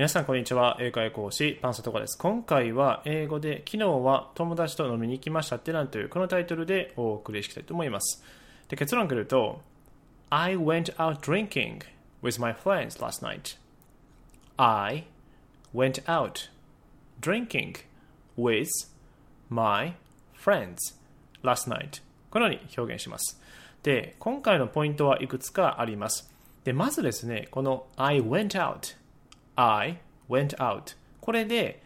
皆さんこんにちは。英会講師パンサトカです。今回は英語で昨日は友達と飲みに行きましたってなんというこのタイトルでお送りしたいと思います。で結論から言うと I went out drinking with my friends last night. I went out drinking with my friends last night. このように表現します。で今回のポイントはいくつかあります。でまずですねこの I went out I went out これで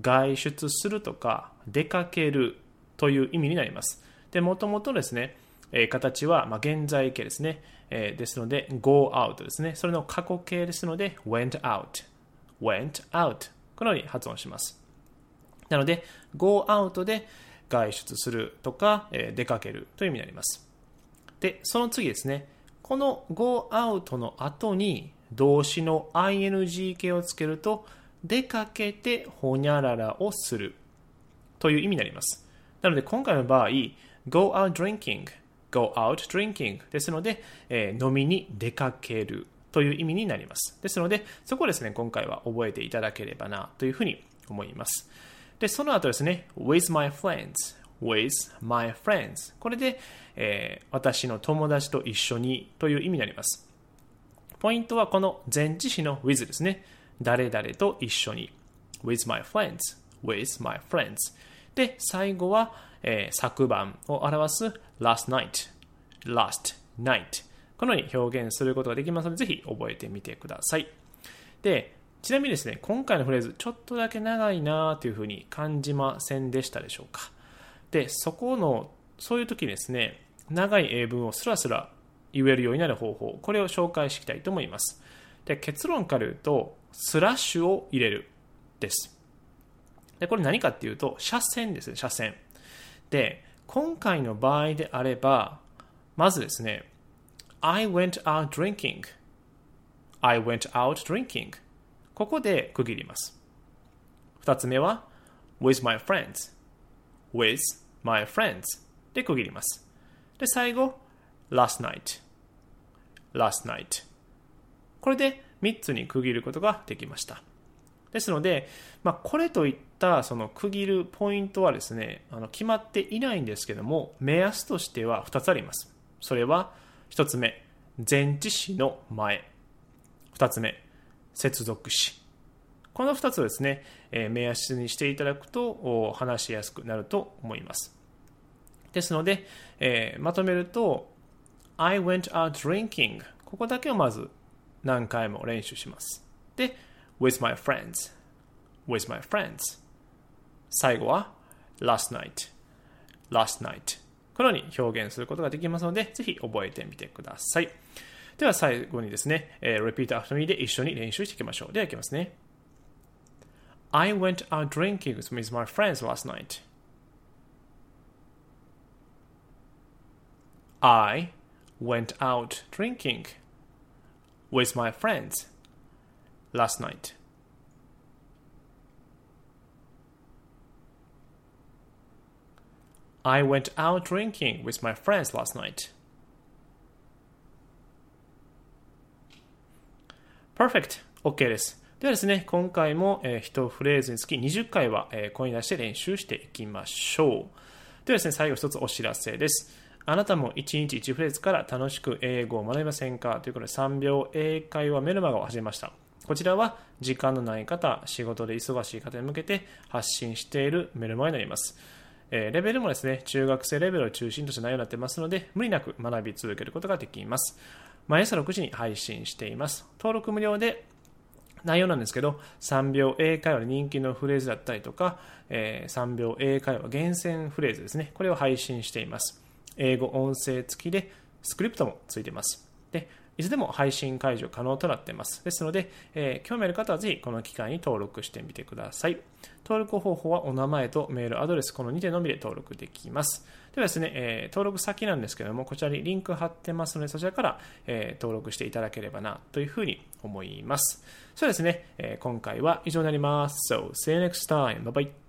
外出するとか出かけるという意味になります。で、もともとですね、え、形は、ま、現在形ですね、え、ですので go out ですね。それの過去形ですので went out went out このように発音します。なので go out で外出するとか、え、出かけるという意味になります。で、その次ですね。この go out の後に動詞の ing 形をつけると、出かけてほにゃららをするという意味になります。なので今回の場合、go out drinking, go out drinking ですので、えー、飲みに出かけるという意味になります。ですので、そこですね、今回は覚えていただければなというふうに思います。で、その後ですね、with my friends, with my friends これで、えー、私の友達と一緒にという意味になります。ポイントはこの前置詞の with ですね。誰々と一緒に。with my friends, with my friends. で、最後は、えー、昨晩を表す last night, last night. このように表現することができますので、ぜひ覚えてみてください。で、ちなみにですね、今回のフレーズ、ちょっとだけ長いなというふうに感じませんでしたでしょうか。で、そこの、そういう時ですね、長い英文をスラスラ言えるようになる方法、これを紹介していきたいと思います。で結論から言うと、スラッシュを入れるです。でこれ何かっていうと、斜線ですね、斜線。で、今回の場合であれば、まずですね、I went out drinking. I went out drinking. ここで区切ります。二つ目は、with my friends. with my friends で区切ります。で、最後、last night, last night これで3つに区切ることができました。ですので、まあ、これといったその区切るポイントはですね、あの決まっていないんですけども、目安としては2つあります。それは1つ目、前置詞の前。2つ目、接続詞。この2つをですね、え、目安にしていただくと話しやすくなると思います。ですので、え、まとめると、I went out drinking ここだけをまず何回も練習します。で、with my friends with my friends 最後は last night last night このように表現することができますので、ぜひ覚えてみてください。では最後にですね、えー、repeat after me で一緒に練習していきましょう。では、いきますね。I went out drinking with my friends last night. I went out drinking with my friends last night. I went out drinking with my friends last night. Perfect! OK です。ではですね、今回も、えー、1フレーズにつき20回は、えー、声に出して練習していきましょう。ではですね、最後一つお知らせです。あなたも1日1フレーズから楽しく英語を学びませんか？ということで3秒英会話メルマガを始めました。こちらは時間のない方、仕事で忙しい方に向けて発信しているメルマガになります。えー、レベルもですね、中学生レベルを中心とした内容になってますので、無理なく学び続けることができます。毎朝6時に配信しています。登録無料で内容なんですけど、3秒英会話で人気のフレーズだったりとか、えー、3秒英会話厳選フレーズですね。これを配信しています。英語音声付きでスクリプトもついてます。で、いつでも配信解除可能となっています。ですので、えー、興味ある方はぜひこの機会に登録してみてください。登録方法はお名前とメールアドレス、この2点のみで登録できます。ではですね、えー、登録先なんですけども、こちらにリンク貼ってますので、そちらから、えー、登録していただければなというふうに思います。そうですね、え今回は以上になります。So, see you next time. Bye bye.